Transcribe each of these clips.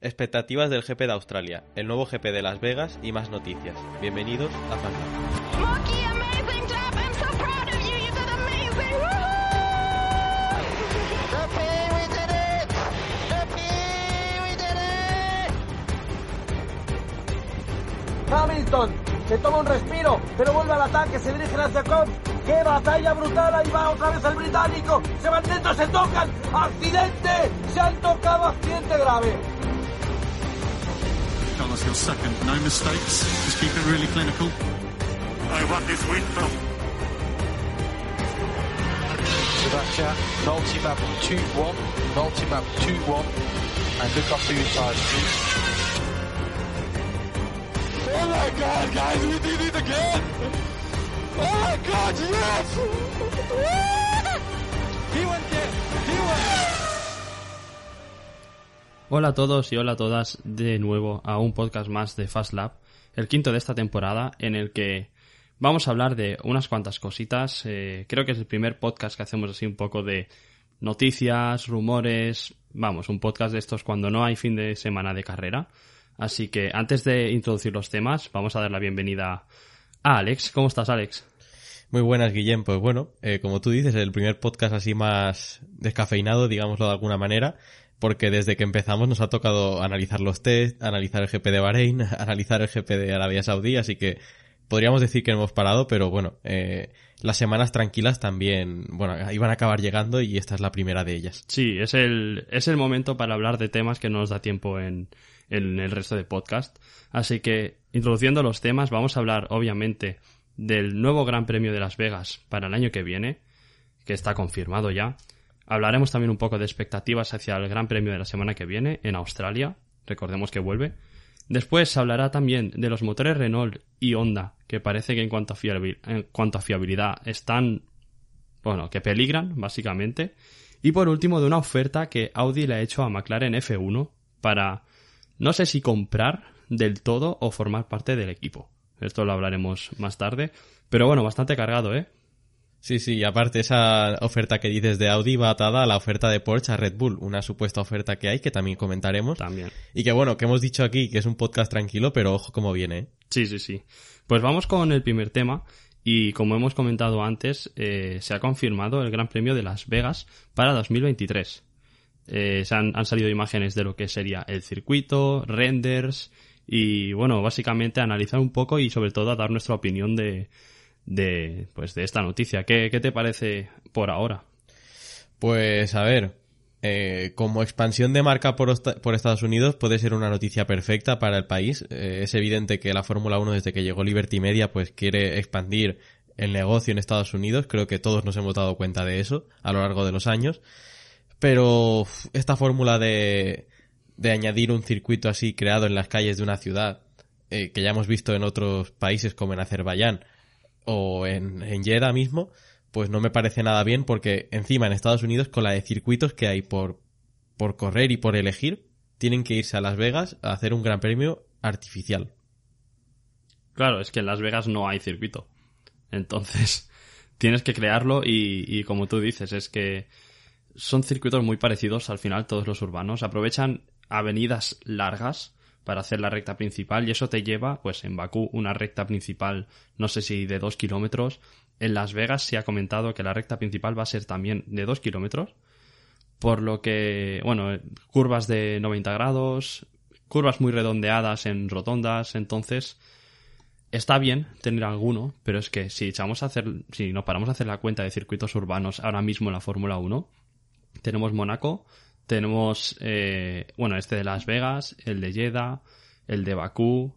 Expectativas del GP de Australia, el nuevo GP de Las Vegas y más noticias. Bienvenidos a Fantasy. Hamilton se toma un respiro, pero vuelve al ataque, se dirige hacia Cobb. ¡Qué batalla brutal! Ahí va otra vez el británico. Se van dentro, se tocan. ¡Accidente! Se han tocado, accidente grave. Carlos, your second. No mistakes. Just keep it really clinical. I want this win from Sebastian, multi-map 2-1, multi-map 2-1, and look after your tires, please. Oh my god, guys, we did it again! Oh my god, yes! he went there! He went Hola a todos y hola a todas de nuevo a un podcast más de Fast Lab, el quinto de esta temporada en el que vamos a hablar de unas cuantas cositas. Eh, creo que es el primer podcast que hacemos así un poco de noticias, rumores, vamos, un podcast de estos cuando no hay fin de semana de carrera. Así que antes de introducir los temas, vamos a dar la bienvenida a Alex. ¿Cómo estás, Alex? Muy buenas, Guillem. Pues bueno, eh, como tú dices, el primer podcast así más descafeinado, digámoslo de alguna manera, porque desde que empezamos nos ha tocado analizar los test, analizar el GP de Bahrein, analizar el GP de Arabia Saudí, así que podríamos decir que no hemos parado, pero bueno, eh, las semanas tranquilas también, bueno, iban a acabar llegando y esta es la primera de ellas. Sí, es el, es el momento para hablar de temas que no nos da tiempo en, en el resto de podcast. Así que, introduciendo los temas, vamos a hablar, obviamente, del nuevo Gran Premio de Las Vegas para el año que viene, que está confirmado ya. Hablaremos también un poco de expectativas hacia el Gran Premio de la semana que viene en Australia. Recordemos que vuelve. Después se hablará también de los motores Renault y Honda, que parece que en cuanto a, en cuanto a fiabilidad están, bueno, que peligran, básicamente. Y por último, de una oferta que Audi le ha hecho a McLaren F1 para, no sé si comprar del todo o formar parte del equipo. Esto lo hablaremos más tarde. Pero bueno, bastante cargado, ¿eh? Sí, sí, y aparte esa oferta que dices de Audi va atada a la oferta de Porsche a Red Bull, una supuesta oferta que hay que también comentaremos. También. Y que bueno, que hemos dicho aquí que es un podcast tranquilo, pero ojo cómo viene. ¿eh? Sí, sí, sí. Pues vamos con el primer tema. Y como hemos comentado antes, eh, se ha confirmado el Gran Premio de Las Vegas para 2023. Eh, se han, han salido imágenes de lo que sería el circuito, renders y bueno, básicamente analizar un poco y sobre todo a dar nuestra opinión de, de, pues, de esta noticia. ¿Qué, ¿Qué, te parece por ahora? Pues a ver, eh, como expansión de marca por, por, Estados Unidos puede ser una noticia perfecta para el país. Eh, es evidente que la Fórmula 1 desde que llegó Liberty Media pues quiere expandir el negocio en Estados Unidos. Creo que todos nos hemos dado cuenta de eso a lo largo de los años. Pero esta fórmula de, de añadir un circuito así creado en las calles de una ciudad, eh, que ya hemos visto en otros países como en Azerbaiyán, o en, en mismo, pues no me parece nada bien porque encima en Estados Unidos con la de circuitos que hay por, por correr y por elegir, tienen que irse a Las Vegas a hacer un gran premio artificial. Claro, es que en Las Vegas no hay circuito. Entonces, tienes que crearlo y como tú dices, es que son circuitos muy parecidos al final todos los urbanos. Aprovechan avenidas largas para hacer la recta principal y eso te lleva, pues en Bakú, una recta principal, no sé si de dos kilómetros. En Las Vegas se ha comentado que la recta principal va a ser también de dos kilómetros. Por lo que, bueno, curvas de 90 grados, curvas muy redondeadas en rotondas, entonces está bien tener alguno, pero es que si echamos a hacer, si nos paramos a hacer la cuenta de circuitos urbanos ahora mismo en la Fórmula 1, tenemos Mónaco, tenemos, eh, bueno, este de Las Vegas, el de Jeddah, el de Bakú,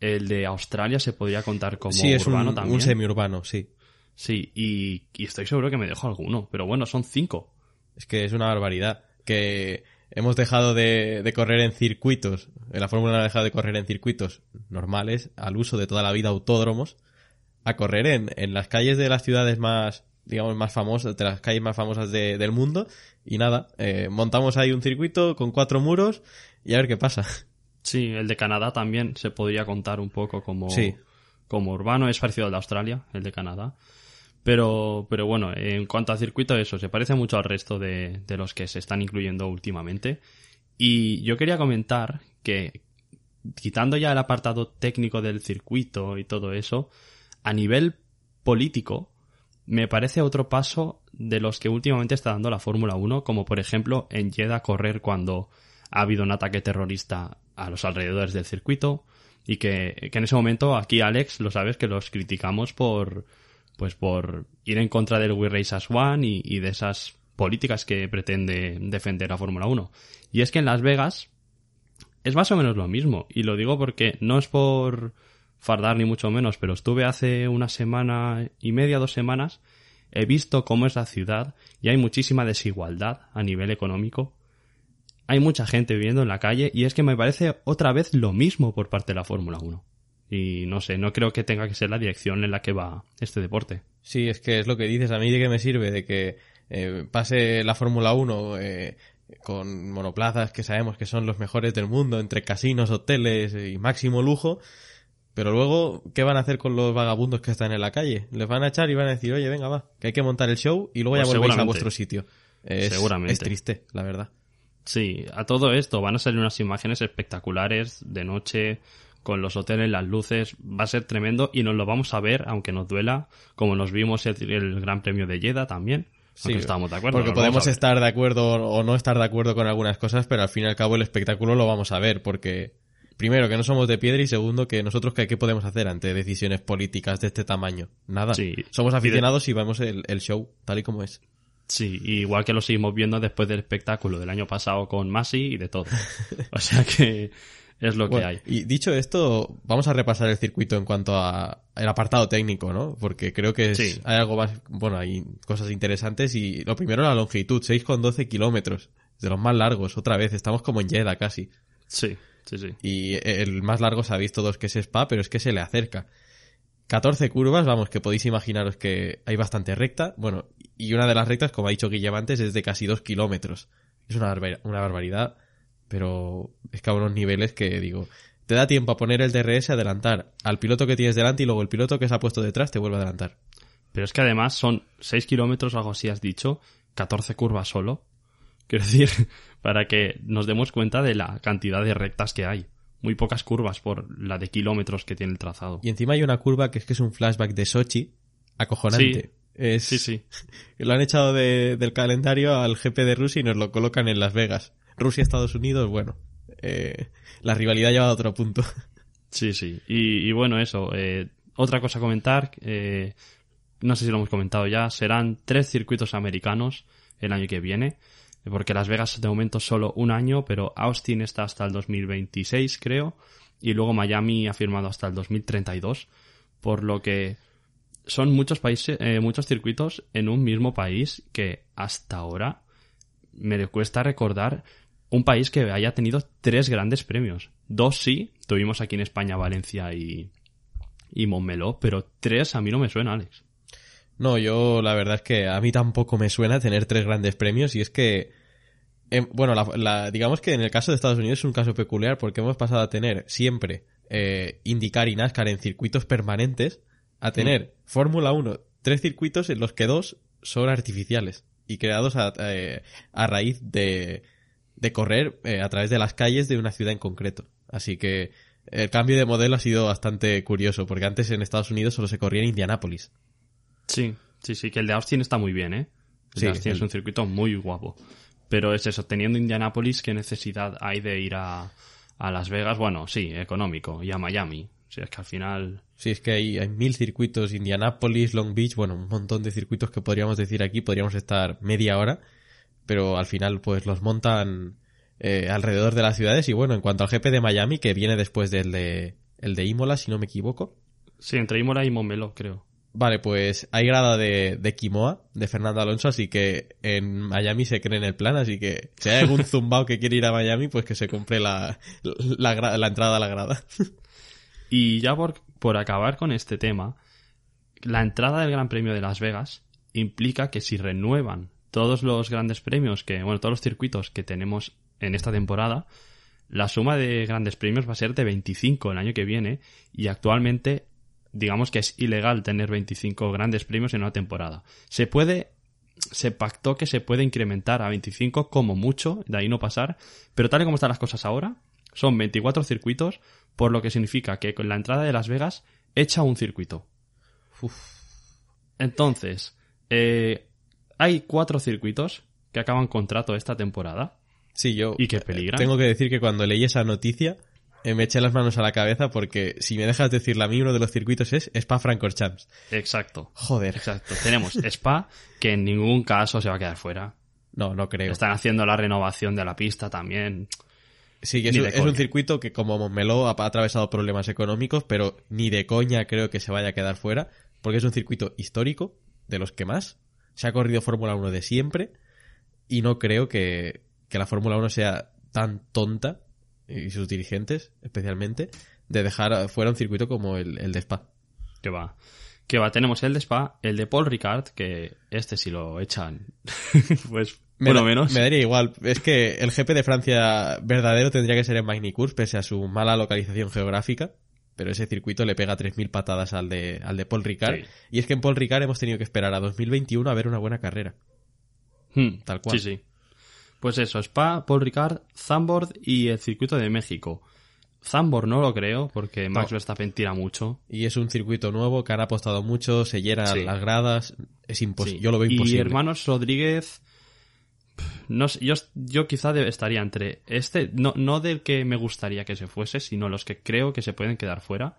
el de Australia se podría contar como sí, es urbano un, también. un semiurbano, sí. Sí, y, y, estoy seguro que me dejo alguno, pero bueno, son cinco. Es que es una barbaridad. Que hemos dejado de, de correr en circuitos, la Fórmula 1 ha dejado de correr en circuitos normales, al uso de toda la vida autódromos, a correr en, en las calles de las ciudades más, digamos, más famosas, de las calles más famosas de- del mundo, y nada, eh, montamos ahí un circuito con cuatro muros y a ver qué pasa. Sí, el de Canadá también se podría contar un poco como, Sí. como urbano, es parecido al de Australia, el de Canadá. Pero, pero bueno, en cuanto a circuito, eso, se parece mucho al resto de, de los que se están incluyendo últimamente. Y yo quería comentar que, quitando ya el apartado técnico del circuito y todo eso, a nivel político, me parece otro paso de los que últimamente está dando la Fórmula 1, como por ejemplo en Jeddah correr cuando ha habido un ataque terrorista a los alrededores del circuito y que, que en ese momento aquí Alex lo sabes que los criticamos por pues por ir en contra del We Race as One y, y de esas políticas que pretende defender la Fórmula 1. Y es que en Las Vegas es más o menos lo mismo. Y lo digo porque no es por fardar ni mucho menos, pero estuve hace una semana y media, dos semanas, he visto cómo es la ciudad y hay muchísima desigualdad a nivel económico. Hay mucha gente viviendo en la calle y es que me parece otra vez lo mismo por parte de la Fórmula 1. Y no sé, no creo que tenga que ser la dirección en la que va este deporte. Sí, es que es lo que dices. A mí de qué me sirve de que eh, pase la Fórmula 1 eh, con monoplazas que sabemos que son los mejores del mundo, entre casinos, hoteles y máximo lujo. Pero luego, ¿qué van a hacer con los vagabundos que están en la calle? Les van a echar y van a decir, oye, venga, va, que hay que montar el show y luego Pues ya volvéis a vuestro sitio. Es, Seguramente. es triste, la verdad. Sí, a todo esto van a salir unas imágenes espectaculares de noche con los hoteles, las luces, va a ser tremendo y nos lo vamos a ver, aunque nos duela, como nos vimos el, el Gran Premio de Jeddah también, aunque estábamos de acuerdo. Porque podemos estar de acuerdo o no estar de acuerdo con algunas cosas, pero al fin y al cabo el espectáculo lo vamos a ver, porque primero que no somos de piedra y segundo que nosotros qué, qué podemos hacer ante decisiones políticas de este tamaño. Nada. Sí. Somos aficionados y vemos el, el show tal y como es. Sí, igual que lo seguimos viendo después del espectáculo del año pasado con Masi y de todo. O sea que es lo que hay. Y dicho esto, vamos a repasar el circuito en cuanto a el apartado técnico, ¿no? Porque creo que es- Sí. hay algo más, bueno, hay cosas interesantes y lo primero la longitud, 6,12 kilómetros, de los más largos, otra vez, estamos como en Jeddah casi. Sí, sí, sí. Y el más largo sabéis todos que es Spa, pero es que se le acerca. 14 curvas, vamos, que podéis imaginaros que hay bastante recta. Bueno, y una de las rectas, como ha dicho Guillem antes, es de casi 2 kilómetros. Es una, barbar- una barbaridad, pero es que a unos niveles que, digo, te da tiempo a poner el DRS, adelantar al piloto que tienes delante y luego el piloto que se ha puesto detrás te vuelve a adelantar. Pero es que además son 6 kilómetros, algo así has dicho, 14 curvas solo. Quiero decir, para que nos demos cuenta de la cantidad de rectas que hay. Muy pocas curvas por la de kilómetros que tiene el trazado. Y encima hay una curva que es que es un flashback de Sochi, acojonante. Es, Sí, sí. Lo han echado de- del calendario al GP de Rusia y nos lo colocan en Las Vegas. Rusia-Estados Unidos, bueno, eh, la rivalidad lleva a otro punto. Sí, sí. Y, y bueno, eso. eh, otra cosa a comentar, eh, no sé si lo hemos comentado ya, serán tres circuitos americanos el año que viene, porque Las Vegas de momento solo un año, pero Austin está hasta el 2026, creo, y luego Miami ha firmado hasta el 2032, por lo que son muchos países, eh, muchos circuitos en un mismo país que hasta ahora me cuesta recordar un país que haya tenido tres grandes premios. Dos sí, tuvimos aquí en España Valencia y, y Montmeló, pero tres a mí no me suena, Alex. No, yo la verdad es que a mí tampoco me suena tener tres grandes premios y es que, bueno, la- la- digamos que en el caso de Estados Unidos es un caso peculiar porque hemos pasado a tener siempre eh, IndyCar y NASCAR en circuitos permanentes a tener Fórmula 1, tres circuitos en los que dos son artificiales y creados a, eh, a raíz de, de correr eh, a través de las calles de una ciudad en concreto. Así que el cambio de modelo ha sido bastante curioso porque antes en Estados Unidos solo se corría en Indianápolis. Sí, sí, sí, que el de Austin está muy bien, ¿eh? El Sí, de Austin el- es un circuito muy guapo. Pero es eso, teniendo Indianapolis, ¿qué necesidad hay de ir a, a Las Vegas? Bueno, sí, económico, y a Miami. O sea, es que al final... Sí, es que hay, hay mil circuitos, Indianapolis, Long Beach, bueno, un montón de circuitos que podríamos decir aquí, podríamos estar media hora, pero al final pues los montan eh, alrededor de las ciudades y bueno, en cuanto al GP de Miami, que viene después del de, el de Imola, si no me equivoco, Sí, entre Imola y Montmeló, creo. Vale, pues hay grada de, de Quimoa, de Fernando Alonso, así que en Miami se cree en el plan, así que si hay algún zumbao que quiere ir a Miami, pues que se compre la, la, gra- la entrada a la grada. Y ya por, por acabar con este tema, la entrada del Gran Premio de Las Vegas implica que si renuevan todos los grandes premios que, bueno, todos los circuitos que tenemos en esta temporada, la suma de grandes premios va a ser de 25 el año que viene y actualmente digamos que es ilegal tener 25 grandes premios en una temporada. Se puede se pactó que se puede incrementar a 25 como mucho, de ahí no pasar, pero tal y como están las cosas ahora, son 24 circuitos, por lo que significa que con la entrada de Las Vegas echa un circuito. Entonces, eh, hay cuatro circuitos que acaban contrato esta temporada. Sí, yo Y que peligran. tengo que decir que cuando leí esa noticia me eché las manos a la cabeza porque si me dejas decirla a mí, uno de los circuitos es Spa-Francorchamps. Exacto. Joder. Exacto. Tenemos Spa, que en ningún caso se va a quedar fuera. No, no creo. Están haciendo la renovación de la pista también. Sí, que es, un- es circuito que como Montmeló ha ha atravesado problemas económicos, pero ni de coña creo que se vaya a quedar fuera, porque es un circuito histórico, de los que más. Se ha corrido Fórmula 1 de siempre, y no creo que, que la Fórmula 1 sea tan tonta, y sus dirigentes especialmente, de dejar fuera un circuito como el, el de Spa. Que va. Que va, tenemos el de Spa, el de Paul Ricard, que este si lo echan, pues, Me bueno, da- menos. Me daría igual. Es que el GP de Francia verdadero tendría que ser en Magny-Cours, pese a su mala localización geográfica. Pero ese circuito le pega 3.000 patadas al de, al de Paul Ricard. Sí. Y es que en Paul Ricard hemos tenido que esperar a 2021 a ver una buena carrera. Hmm, Tal cual. Sí, sí. Pues eso, Spa, Paul Ricard, Zandvoort y el circuito de México. Zandvoort no lo creo, porque Max No. Verstappen tira mucho. Y es un circuito nuevo que han apostado mucho, se llenan Sí. las gradas. Es imposible. Sí. Yo lo veo imposible. Y hermanos Rodríguez. No sé, yo, yo quizá de- estaría entre este, no, no del que me gustaría que se fuese, sino los que creo que se pueden quedar fuera.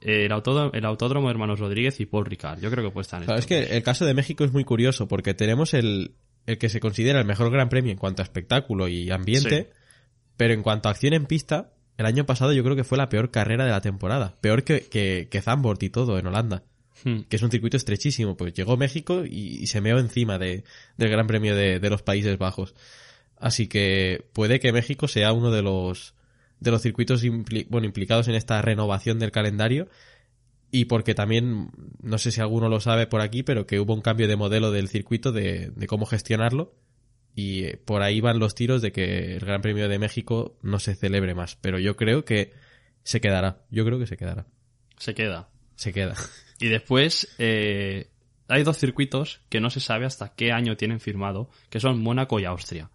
El autódromo, el autódromo Hermanos Rodríguez y Paul Ricard. Yo creo que puede estar en Claro, es que el caso de México es muy curioso porque tenemos el, el que se considera el mejor gran premio en cuanto a espectáculo y ambiente, pero en cuanto a acción en pista, el año pasado yo creo que fue la peor carrera de la temporada. Peor que, que, que Zandvoort y todo en Holanda. Hmm. que es un circuito estrechísimo. Pues llegó México y, y se meó encima de, del gran premio de, de los Países Bajos. Así que puede que México sea uno de los de los circuitos impli- bueno, implicados en esta renovación del calendario y porque también, no sé si alguno lo sabe por aquí, pero que hubo un cambio de modelo del circuito de, de cómo gestionarlo y eh, por ahí van los tiros de que el Gran Premio de México no se celebre más, pero yo creo que se quedará, yo creo que se quedará, Se queda. se queda. Y después eh, hay dos circuitos que no se sabe hasta qué año tienen firmado, que son Mónaco y Austria.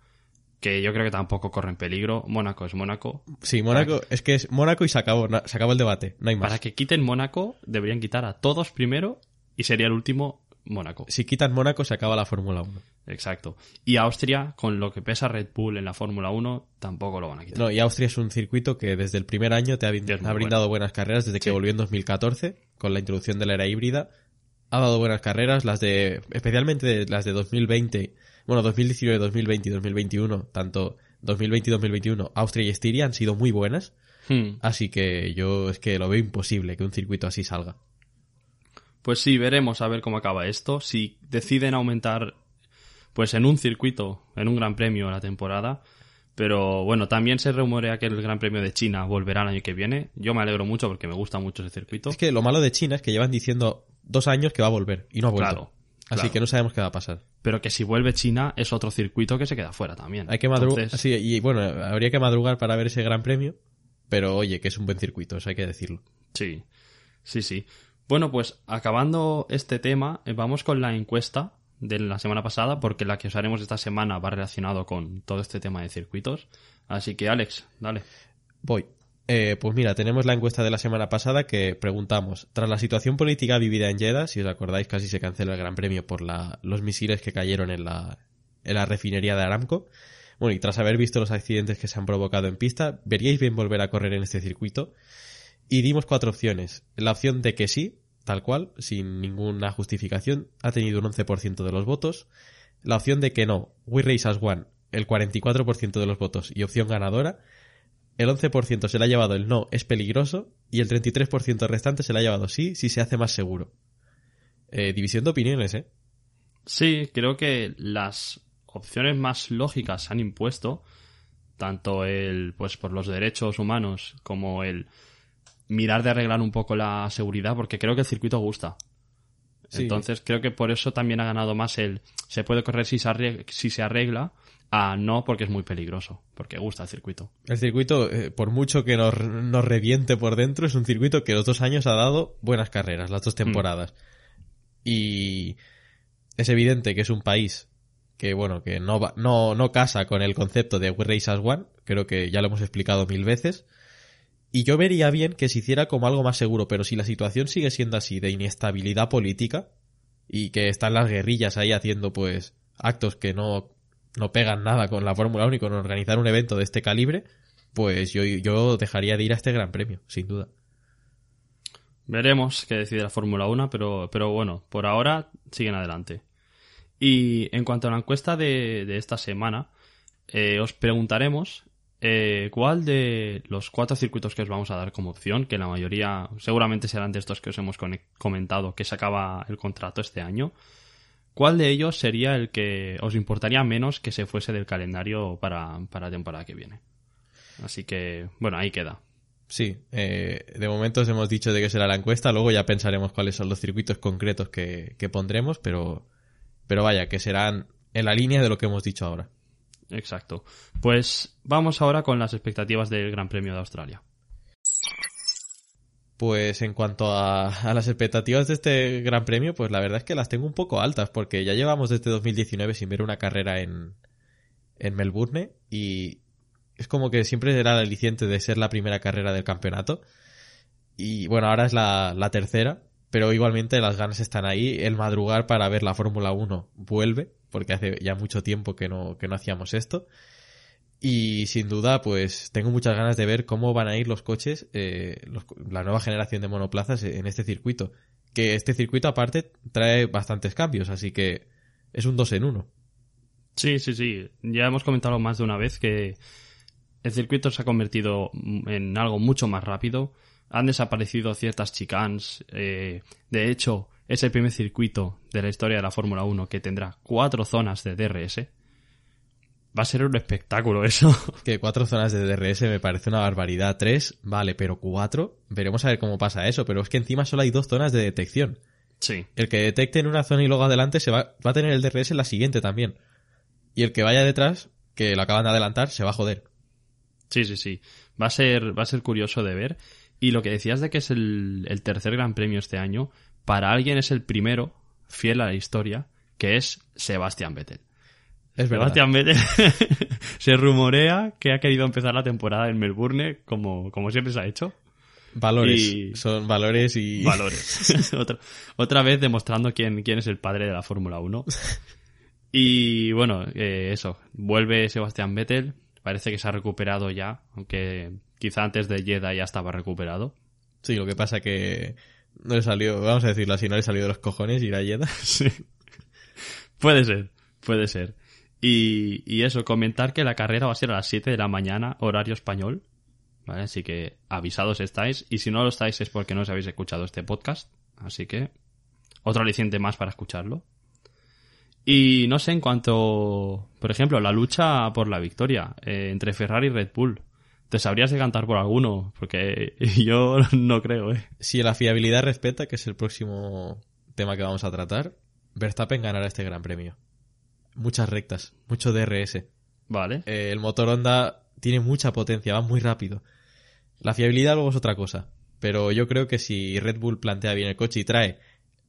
Que yo creo que tampoco corren peligro. Mónaco es Mónaco. Sí, Mónaco, es que es Mónaco y se acabó, se acabó el debate, no hay más. Para que quiten Mónaco, deberían quitar a todos primero y sería el último Mónaco. Si quitan Mónaco se acaba la Fórmula 1. Exacto. Y Austria, con lo que pesa Red Bull en la Fórmula 1, tampoco lo van a quitar. No, y Austria es un circuito que desde el primer año te ha, ha brindado bueno. buenas carreras desde que Sí. volvió en 2014 con la introducción de la era híbrida. Ha dado buenas carreras, las de especialmente las de 2020, bueno, 2019, 2020 y 2021, tanto 2020 y 2021, Austria y Estiria han sido muy buenas, Hmm. así que yo es que lo veo imposible que un circuito así salga. Pues sí, veremos a ver cómo acaba esto. Si deciden aumentar, pues en un circuito, en un gran premio la temporada. Pero bueno, también se rumorea que el Gran Premio de China volverá el año que viene. Yo me alegro mucho porque me gusta mucho ese circuito. Es que lo malo de China es que llevan diciendo dos años que va a volver y no ha vuelto. Claro, Así claro. que no sabemos qué va a pasar. Pero que si vuelve China es otro circuito que se queda fuera también. Hay que madrugar. Entonces, Sí, y bueno, habría que madrugar para ver ese gran premio. Pero oye, que es un buen circuito, eso hay que decirlo. Sí, sí, sí. Bueno, pues acabando este tema, eh, vamos con la encuesta de la semana pasada, porque la que os haremos esta semana va relacionado con todo este tema de circuitos. Así que, Alex, dale. Voy. Eh, pues mira, tenemos la encuesta de la semana pasada que preguntamos, tras la situación política vivida en Jeddah, si os acordáis casi se cancela el Gran Premio por la, los misiles que cayeron en la, en la refinería de Aramco. Bueno, y tras haber visto los accidentes que se han provocado en pista, ¿veríais bien volver a correr en este circuito? Y dimos cuatro opciones. La opción de que sí, tal cual, sin ninguna justificación, ha tenido un 11% de los votos. La opción de que no, We Race as One, el 44% de los votos y opción ganadora. El 11% se le ha llevado el no, es peligroso. Y el 33% restante se le ha llevado sí, si se hace más seguro. Eh, división de opiniones, ¿eh? Sí, creo que las opciones más lógicas se han impuesto, tanto el, pues por los derechos humanos como el mirar de arreglar un poco la seguridad, porque creo que el circuito gusta. Sí. Entonces creo que por eso también ha ganado más el se puede correr si se arregla, si se arregla a no porque es muy peligroso, porque gusta el circuito. El circuito, eh, por mucho que nos, nos reviente por dentro, es un circuito que los dos años ha dado buenas carreras, las dos temporadas. Y es evidente que es un país que, bueno, que no, va- no, no casa con el concepto de We Race as One, creo que ya lo hemos explicado mil veces. Y yo vería bien que se hiciera como algo más seguro, pero si la situación sigue siendo así de inestabilidad política y que están las guerrillas ahí haciendo pues actos que no, no pegan nada con la Fórmula 1 y con organizar un evento de este calibre, pues yo, yo dejaría de ir a este gran premio, sin duda. Veremos qué decide la Fórmula 1, pero, pero bueno, por ahora siguen adelante. Y en cuanto a la encuesta de, de esta semana, eh, os preguntaremos eh, cuál de los cuatro circuitos que os vamos a dar como opción, que la mayoría seguramente serán de estos que os hemos comentado que se acaba el contrato este año, cuál de ellos sería el que os importaría menos que se fuese del calendario para, para la temporada que viene. Así que, bueno, ahí queda. Sí, eh, de momento os hemos dicho de qué será la encuesta, luego ya pensaremos cuáles son los circuitos concretos que, que pondremos, pero, pero vaya, que serán en la línea de lo que hemos dicho ahora. Exacto. Pues vamos ahora con las expectativas del Gran Premio de Australia. Pues en cuanto a, las expectativas de este gran premio, pues la verdad es que las tengo un poco altas, porque ya llevamos desde 2019 sin ver una carrera en, en Melbourne y es como que siempre era el aliciente de ser la primera carrera del campeonato. Y bueno, ahora es la, la tercera, pero igualmente las ganas están ahí. El madrugar para ver la Fórmula 1 vuelve, porque hace ya mucho tiempo que no, que no hacíamos esto. Y sin duda, pues tengo muchas ganas de ver cómo van a ir los coches, eh, la nueva generación de monoplazas en este circuito. Que este circuito aparte trae bastantes cambios, así que es un dos en uno. Sí, sí, sí. Ya hemos comentado más de una vez que el circuito se ha convertido en algo mucho más rápido. Han desaparecido ciertas chicanes. eh, de hecho, es el primer circuito de la historia de la Fórmula 1 que tendrá cuatro zonas de DRS. Va a ser un espectáculo eso. Que cuatro zonas de DRS me parece una barbaridad. Tres, vale, pero cuatro, veremos a ver cómo pasa eso. Pero es que encima solo hay dos zonas de detección. Sí. El que detecte en una zona y luego adelante se va, va a tener el DRS en la siguiente también. Y el que vaya detrás, que lo acaban de adelantar, se va a joder. Sí, sí, sí. Va a ser, va a ser curioso de ver. Y lo que decías de que es el, el tercer gran premio este año, para alguien es el primero, fiel a la historia, que es Sebastián Vettel. Es verdad. Sebastián Vettel se rumorea que ha querido empezar la temporada en Melbourne como, como siempre se ha hecho. Valores. Y- Son valores y... Valores. otra, otra vez demostrando quién, quién es el padre de la Fórmula 1. Y bueno, eh, eso. Vuelve Sebastián Vettel. Parece que se ha recuperado ya, aunque quizá antes de Jeddah ya estaba recuperado. Sí, lo que pasa que no le salió, vamos a decirlo así, no le salió de los cojones ir a Jeddah. Sí. Puede ser, puede ser. Y, y eso, comentar que la carrera va a ser a las 7 de la mañana, horario español. ¿Vale? Así que avisados estáis. Y si no lo estáis es porque no os habéis escuchado este podcast. Así que otro aliciente más para escucharlo. Y no sé en cuanto, por ejemplo, la lucha por la victoria eh, entre Ferrari y Red Bull. ¿Te sabrías decantar por alguno? Porque yo no creo, ¿eh? Si la fiabilidad respeta, que es el próximo tema que vamos a tratar, Verstappen ganará este gran premio. Muchas rectas, mucho DRS. Vale. Eh, el motor Honda tiene mucha potencia, va muy rápido. La fiabilidad luego es otra cosa. Pero yo creo que si Red Bull plantea bien el coche y trae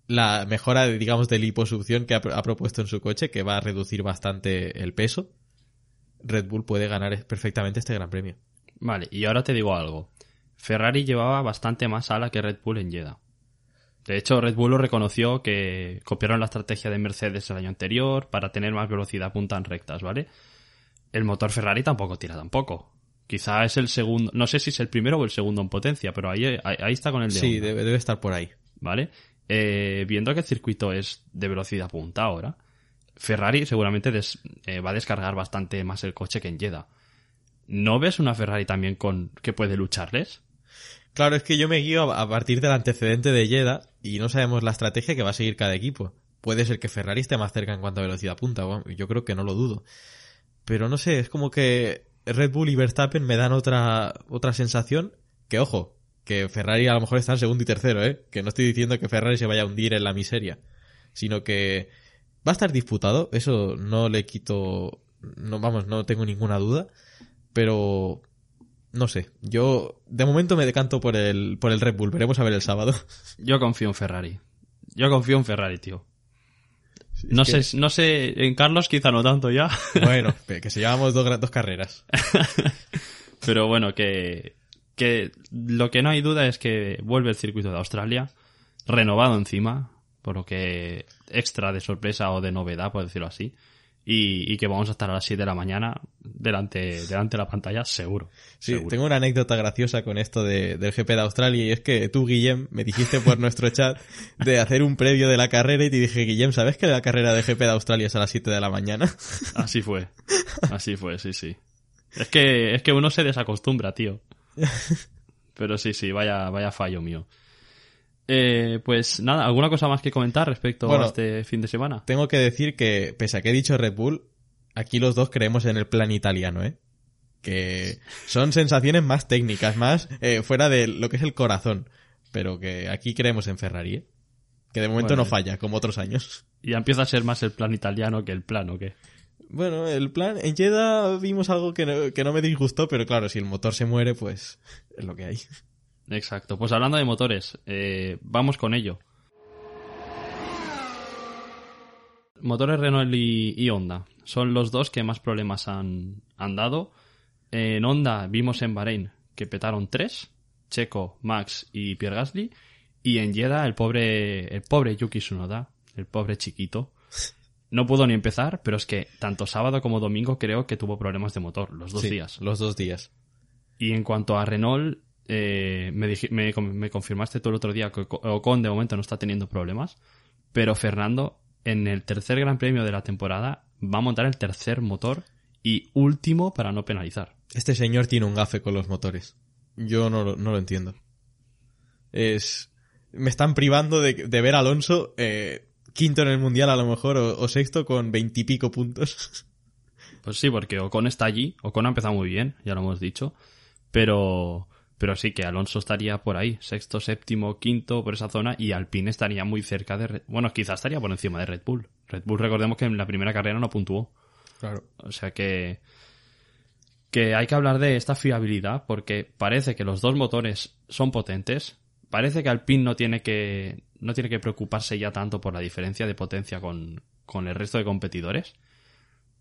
la mejora, digamos, de liposucción que ha, ha propuesto en su coche, que va a reducir bastante el peso, Red Bull puede ganar perfectamente este gran premio. Vale, y ahora te digo algo. Ferrari llevaba bastante más ala que Red Bull en Jeddah. De hecho, Red Bull lo reconoció que copiaron la estrategia de Mercedes el año anterior para tener más velocidad punta en rectas, ¿vale? El motor Ferrari tampoco tira tampoco. Quizá es el segundo, no sé si es el primero o el segundo en potencia, pero ahí, ahí, ahí está con el de Sí, debe, debe estar por ahí. ¿vale? Eh, viendo que el circuito es de velocidad punta ahora, Ferrari seguramente des- eh, va a descargar bastante más el coche que en Jeddah. ¿No ves una Ferrari también con que puede lucharles? Claro, es que yo me guío a partir del antecedente de Jeddah y no sabemos la estrategia que va a seguir cada equipo. Puede ser que Ferrari esté más cerca en cuanto a velocidad punta, yo creo que no lo dudo. Pero no sé, es como que Red Bull y Verstappen me dan otra, otra sensación que, ojo, que Ferrari a lo mejor está en segundo y tercero, ¿eh? Que no estoy diciendo que Ferrari se vaya a hundir en la miseria, sino que va a estar disputado, eso no le quito, no vamos, no tengo ninguna duda, pero no sé, yo de momento me decanto por el, por el Red Bull, veremos a ver el sábado. Yo confío en Ferrari. Yo confío en Ferrari, tío. No que- sé, no sé, en Carlos quizá no tanto ya. Bueno, que se llevamos dos, dos carreras. Pero bueno, que, que lo que no hay duda es que vuelve el circuito de Australia, renovado encima, por lo que extra de sorpresa o de novedad, por decirlo así, y, y que vamos a estar a las 7 de la mañana delante, delante de la pantalla, seguro. Sí, seguro. tengo una anécdota graciosa con esto de, del GP de Australia y es que tú, Guillem, me dijiste por nuestro chat de hacer un previo de la carrera y te dije, Guillem, ¿sabes que la carrera de GP de Australia es a las 7 de la mañana? Así fue. Así fue, sí, sí. Es que, es que uno se desacostumbra, tío. Pero sí, sí, vaya, vaya fallo mío. Eh, pues nada, ¿alguna cosa más que comentar respecto Bueno. a este fin de semana? Tengo que decir que, pese a que he dicho Red Bull, aquí los dos creemos en el plan italiano, ¿eh? Que son sensaciones más técnicas, más eh, fuera de lo que es el corazón. Pero que aquí creemos en Ferrari, ¿eh? Que de momento Bueno. no falla, como otros años. Ya empieza a ser más el plan italiano que el plan, ¿o qué? Bueno, el plan, en Jeddah vimos algo que no, que no me disgustó, pero claro, si el motor se muere, pues es lo que hay. Exacto. Pues hablando de motores, eh, vamos con ello. Motores Renault y, y Honda son los dos que más problemas han, han dado. En Honda vimos en Bahrein que petaron tres, Checo, Max y Pierre Gasly. Y en Jeddah el pobre, el pobre Yuki Tsunoda, el pobre chiquito, no pudo ni empezar, pero es que tanto sábado como domingo creo que tuvo problemas de motor, los dos Sí, días. Los dos días. Y en cuanto a Renault, eh, me, confirmaste tú el otro día que Oco- Ocon de momento no está teniendo problemas, pero Fernando en el tercer Gran Premio de la temporada va a montar el tercer motor y último para no penalizar. Este señor tiene un gafe con los motores. Yo no, lo- no lo entiendo. Es... Me están privando de, de ver a Alonso eh, quinto en el mundial a lo mejor o, o sexto con veintipico puntos. Pues sí, porque Ocon está allí, Ocon ha empezado muy bien, ya lo hemos dicho, pero, pero sí que Alonso estaría por ahí, sexto, séptimo, quinto, por esa zona, y Alpine estaría muy cerca de Red Bueno, quizás estaría por encima de Red Bull. Red Bull, recordemos que en la primera carrera no puntuó. Claro. O sea que que hay que hablar de esta fiabilidad porque parece que los dos motores son potentes. Parece que Alpine no tiene que no tiene que preocuparse ya tanto por la diferencia de potencia con, con el resto de competidores.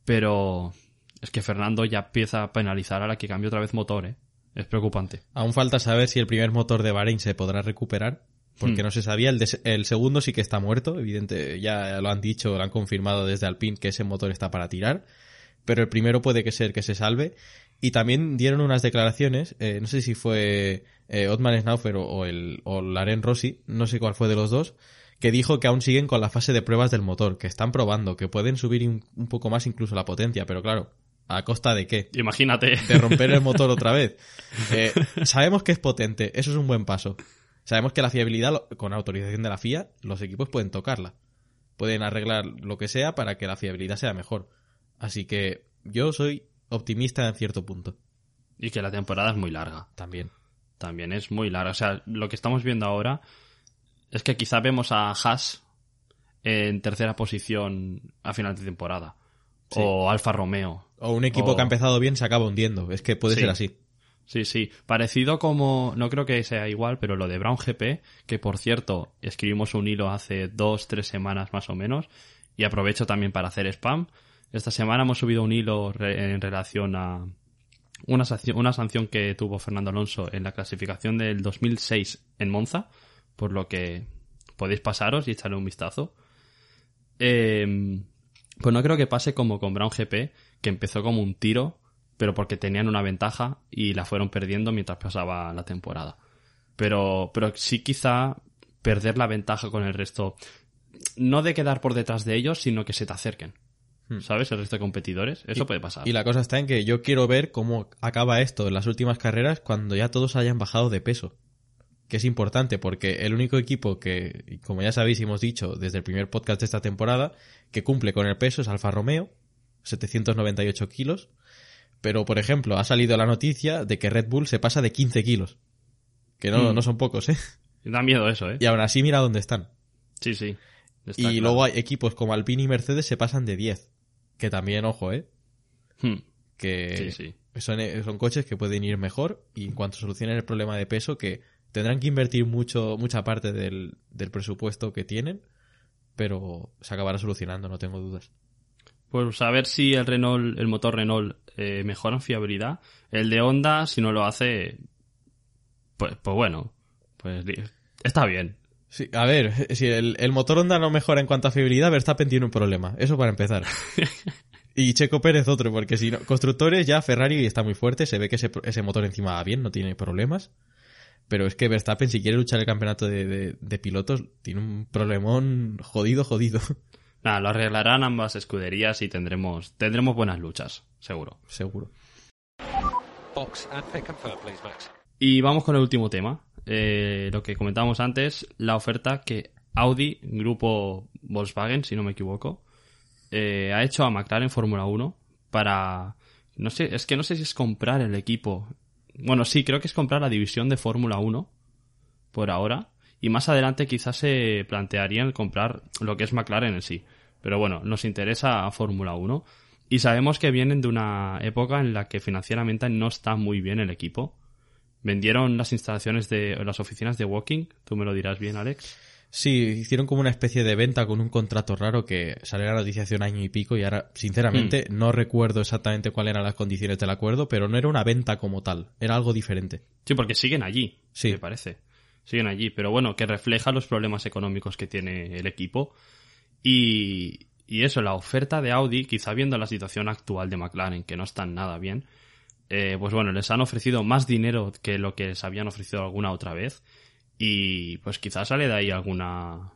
Pero es que Fernando ya empieza a penalizar a la que cambie otra vez motor, ¿eh? Es preocupante. Aún falta saber si el primer motor de Bahrein se podrá recuperar. Porque Hmm. no se sabía, el, el segundo sí que está muerto, evidente, ya lo han dicho, lo han confirmado desde Alpine que ese motor está para tirar, pero el primero puede que ser que se salve. Y también dieron unas declaraciones, eh, no sé si fue eh, Otman Schnaufer o, o el o Laren Rossi, no sé cuál fue de los dos, que dijo que aún siguen con la fase de pruebas del motor, que están probando, que pueden subir un, un poco más incluso la potencia, pero claro, ¿a costa de qué? Imagínate. de romper el motor otra vez. Eh, sabemos que es potente, eso es un buen paso. Sabemos que la fiabilidad, con autorización de la FIA, los equipos pueden tocarla. Pueden arreglar lo que sea para que la fiabilidad sea mejor. Así que yo soy optimista en cierto punto. Y que la temporada es muy larga. También. también es muy larga. O sea, lo que estamos viendo ahora es que quizá vemos a Haas en tercera posición a final de temporada. Sí. O Alfa Romeo. O un equipo O- que ha empezado bien se acaba hundiendo. Es que puede Sí. ser así. Sí, sí. Parecido como, no creo que sea igual, pero lo de Brown GP, que por cierto, escribimos un hilo hace dos, tres semanas más o menos, y aprovecho también para hacer spam. Esta semana hemos subido un hilo re- en relación a una sanción, una sanción que tuvo Fernando Alonso en la clasificación del 2006 en Monza, por lo que podéis pasaros y echarle un vistazo. Eh, pues no creo que pase como con Brown GP, que empezó como un tiro, pero porque tenían una ventaja y la fueron perdiendo mientras pasaba la temporada. Pero, pero sí quizá perder la ventaja con el resto, no de quedar por detrás de ellos, sino que se te acerquen. ¿Sabes? El resto de competidores. Eso Y- puede pasar. Y la cosa está en que yo quiero ver cómo acaba esto en las últimas carreras cuando ya todos hayan bajado de peso. Que es importante porque el único equipo que, como ya sabéis y hemos dicho desde el primer podcast de esta temporada, que cumple con el peso es Alfa Romeo, 798 kilos. Pero, por ejemplo, ha salido la noticia de que Red Bull se pasa de 15 kilos. Que no, Mm. no son pocos, ¿eh? Da miedo eso, ¿eh? Y aún así mira dónde están. Sí, sí. Está y claro. luego hay equipos como Alpine y Mercedes se pasan de 10. Que también, ojo, ¿eh? Hmm. Que Sí, sí. Son, eh, son coches que pueden ir mejor y en cuanto solucionen el problema de peso, que tendrán que invertir mucho, mucha parte del, del presupuesto que tienen, pero se acabará solucionando, no tengo dudas. Pues a ver si el Renault, el motor Renault eh, mejora en fiabilidad. El de Honda, si no lo hace, pues, pues bueno, pues está bien. Sí, a ver, si el, el motor Honda no mejora en cuanto a fiabilidad, Verstappen tiene un problema. Eso para empezar. y Checo Pérez otro, porque si no, constructores ya Ferrari está muy fuerte, se ve que ese, ese motor encima va bien, no tiene problemas. Pero es que Verstappen, si quiere luchar el campeonato de, de- de pilotos, tiene un problemón jodido, jodido. Nada, lo arreglarán ambas escuderías y tendremos, tendremos buenas luchas, seguro. Seguro. Box and pick confirm, please, Max. Y vamos con el último tema. Eh, lo que comentábamos antes, la oferta que Audi, grupo Volkswagen, si no me equivoco, eh, ha hecho a McLaren Fórmula 1 para... No sé, es que no sé si es comprar el equipo. Bueno, sí, creo que es comprar la división de Fórmula 1 por ahora. Y más adelante quizás se plantearían comprar lo que es McLaren en sí. Pero bueno, nos interesa Fórmula 1. Y sabemos que vienen de una época en la que financieramente no está muy bien el equipo. Vendieron las instalaciones de las oficinas de Walking, tú me lo dirás bien, Alex. Sí, hicieron como una especie de venta con un contrato raro que salió la noticia hace un año y pico y ahora, sinceramente, no recuerdo exactamente cuáles eran las condiciones del acuerdo, pero no era una venta como tal, era algo diferente. Sí, porque siguen allí, Sí. me parece. Siguen allí, pero bueno, que refleja los problemas económicos que tiene el equipo. Y, y eso, la oferta de Audi, quizá viendo la situación actual de McLaren, que no está nada bien, eh, pues bueno, les han ofrecido más dinero que lo que les habían ofrecido alguna otra vez. Y pues quizás sale de ahí alguna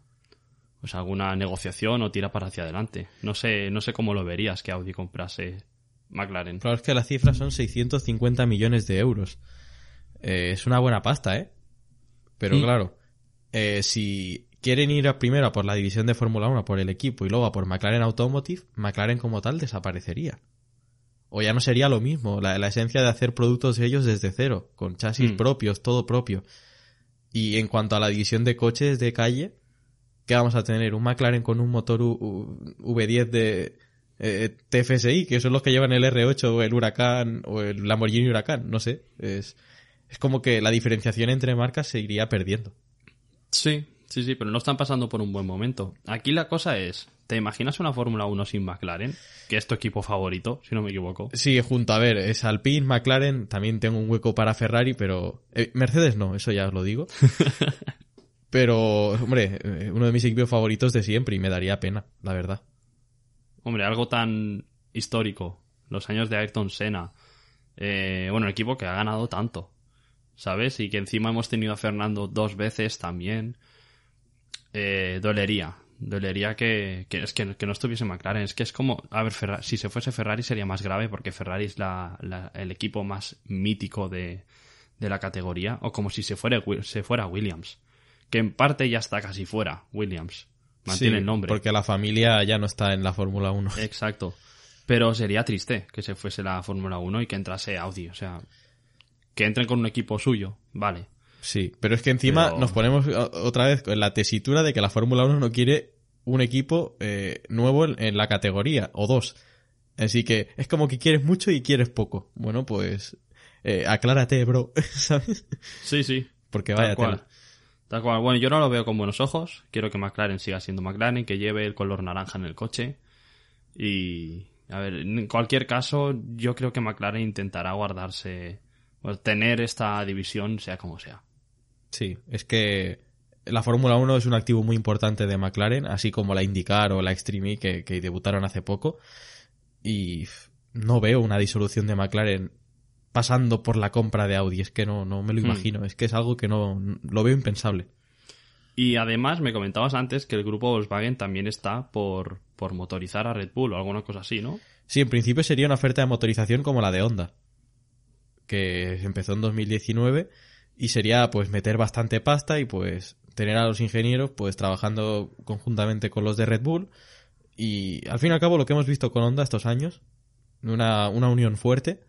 pues alguna negociación o tira para hacia adelante. No sé, no sé cómo lo verías que Audi comprase McLaren. Claro, es que las cifras son 650 millones de euros. Eh, es una buena pasta, ¿eh? Pero claro, eh, si quieren ir a primero a por la división de Fórmula 1, por el equipo, y luego a por McLaren Automotive, McLaren como tal desaparecería. O ya no sería lo mismo, la, la esencia de hacer productos ellos desde cero, con chasis Mm. propios, todo propio. Y en cuanto a la división de coches de calle, ¿qué vamos a tener? Un McLaren con un motor U- U- V10 de eh, TFSI, que son los que llevan el R8 o el Huracán o el Lamborghini Huracán, no sé. Es, es como que la diferenciación entre marcas se iría perdiendo. Sí, sí, sí, pero no están pasando por un buen momento. Aquí la cosa es, ¿te imaginas una Fórmula 1 sin McLaren? Que es tu equipo favorito, si no me equivoco. Sí, junto a ver, es Alpine, McLaren, también tengo un hueco para Ferrari, pero eh, Mercedes no, eso ya os lo digo. pero, hombre, eh, uno de mis equipos favoritos de siempre y me daría pena, la verdad. Hombre, algo tan histórico. Los años de Ayrton Senna. Eh, bueno, un equipo que ha ganado tanto. ¿Sabes? Y que encima hemos tenido a Fernando dos veces también. Eh, dolería. Dolería que, que es que, que no estuviese McLaren. Es que es como. A ver, Ferra- si se fuese Ferrari sería más grave porque Ferrari es la, la- el equipo más mítico de, de la categoría. O como si se fuera, se fuera Williams. Que en parte ya está casi fuera Williams. Mantiene Sí, el nombre. Porque la familia ya no está en la Fórmula 1. Exacto. Pero sería triste que se fuese la Fórmula 1 y que entrase Audi. O sea, que entren con un equipo suyo. Vale. Sí, pero es que encima Pero- nos ponemos otra vez con la tesitura de que la Fórmula 1 no quiere un equipo eh, nuevo en, en la categoría, o dos. Así que es como que quieres mucho y quieres poco. Bueno, pues eh, aclárate, bro, ¿sabes? Sí, sí. Porque Tal vaya cual. tela. Tal cual. Bueno, yo no lo veo con buenos ojos. Quiero que McLaren siga siendo McLaren, que lleve el color naranja en el coche. Y, a ver, en cualquier caso, yo creo que McLaren intentará guardarse, o tener esta división, sea como sea. Sí, es que la Fórmula 1 es un activo muy importante de McLaren, así como la IndyCar o la Extreme que, que debutaron hace poco. Y no veo una disolución de McLaren pasando por la compra de Audi. Es que no, no me lo Hmm. imagino. Es que es algo que no lo veo impensable. Y además, me comentabas antes que el grupo Volkswagen también está por, por motorizar a Red Bull o alguna cosa así, ¿no? Sí, en principio sería una oferta de motorización como la de Honda, que empezó en 2019 y sería pues meter bastante pasta y pues tener a los ingenieros pues trabajando conjuntamente con los de Red Bull y al fin y al cabo lo que hemos visto con Honda estos años, una, una unión fuerte,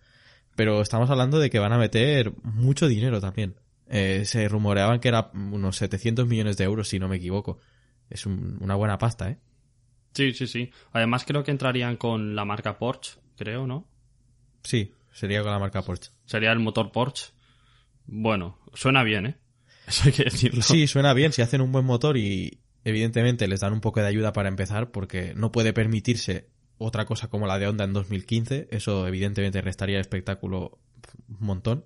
pero estamos hablando de que van a meter mucho dinero también. Eh, se rumoreaban que era unos 700 millones de euros si no me equivoco. Es un- una buena pasta, ¿eh? Sí, sí, sí. Además creo que entrarían con la marca Porsche, creo, ¿no? Sí, sería con la marca Porsche. Sería el motor Porsche. Bueno, suena bien, ¿eh? Eso hay que decirlo. Sí, suena bien si hacen un buen motor y evidentemente les dan un poco de ayuda para empezar porque no puede permitirse otra cosa como la de Honda en 2015. Eso evidentemente restaría el espectáculo un montón.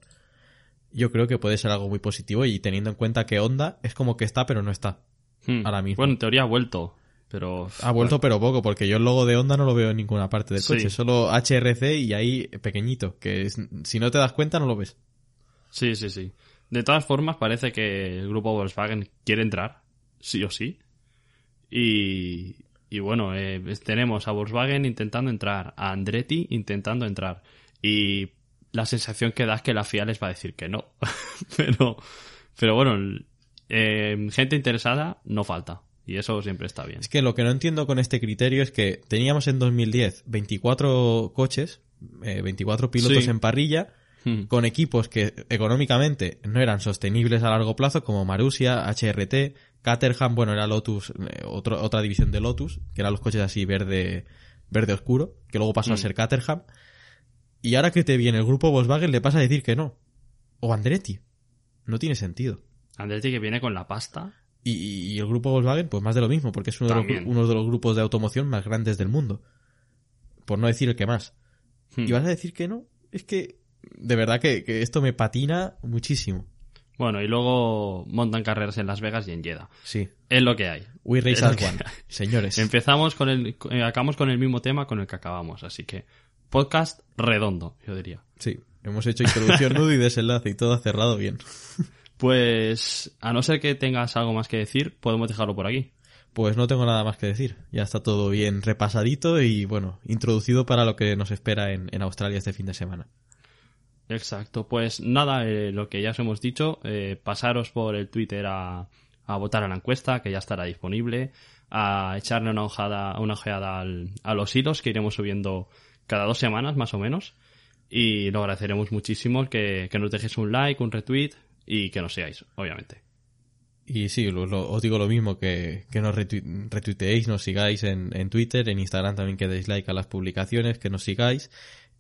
Yo creo que puede ser algo muy positivo y teniendo en cuenta que Honda es como que está pero no está. Hmm. ahora mismo. Bueno, en teoría ha vuelto, pero... Ha vuelto pero poco porque yo el logo de Honda no lo veo en ninguna parte del Sí. coche. Solo HRC y ahí pequeñito. Que es- si no te das cuenta no lo ves. Sí, sí, sí. De todas formas, parece que el grupo Volkswagen quiere entrar, sí o sí. Y, y bueno, eh, tenemos a Volkswagen intentando entrar, a Andretti intentando entrar. Y la sensación que da es que la FIA les va a decir que no. pero, pero bueno, eh, gente interesada no falta. Y eso siempre está bien. Es que lo que no entiendo con este criterio es que teníamos en 2010 24 coches, eh, 24 pilotos Sí. en parrilla, Con equipos que económicamente no eran sostenibles a largo plazo, como Marussia, HRT, Caterham, bueno, era Lotus, eh, otro- otra división de Lotus, que eran los coches así verde, verde oscuro, que luego pasó a Mm. ser Caterham. Y ahora que te viene el grupo Volkswagen, le pasa a decir que no. O Andretti. No tiene sentido. Andretti que viene con la pasta. Y, y el grupo Volkswagen, pues más de lo mismo, porque es uno de, los, uno de los grupos de automoción más grandes del mundo. Por no decir el que más. Hmm. ¿Y vas a decir que no? Es que, de verdad que, que esto me patina muchísimo. Bueno, y luego montan carreras en Las Vegas y en Jeddah. Sí. Es lo que hay. We Race as One. Señores. Empezamos con el, eh, acabamos con el mismo tema con el que acabamos, así que podcast redondo, yo diría. Sí. Hemos hecho introducción, nudo y desenlace y todo cerrado bien. Pues, a no ser que tengas algo más que decir, podemos dejarlo por aquí. Pues no tengo nada más que decir. Ya está todo bien repasadito y, bueno, introducido para lo que nos espera en, en Australia este fin de semana. Exacto, pues nada, eh, lo que ya os hemos dicho, eh, pasaros por el Twitter a, a votar a la encuesta, que ya estará disponible, a echarle una ojada, una ojeada al- a los hilos que iremos subiendo cada dos semanas más o menos. Y lo agradeceremos muchísimo que, que nos dejéis un like, un retweet y que nos sigáis, obviamente. Y sí, lo- lo- os digo lo mismo, que, que nos retui- retuiteéis, nos sigáis en, en Twitter, en Instagram también que deis like a las publicaciones, que nos sigáis.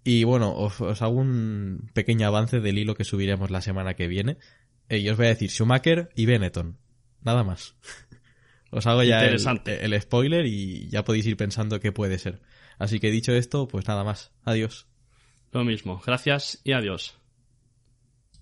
Y bueno, os, os hago un pequeño avance del hilo que subiremos la semana que viene. Eh, y os voy a decir Schumacher y Benetton. Nada más. Os hago ya el, el spoiler y ya podéis ir pensando qué puede ser. Así que dicho esto, pues nada más. Adiós. Lo mismo, gracias y adiós.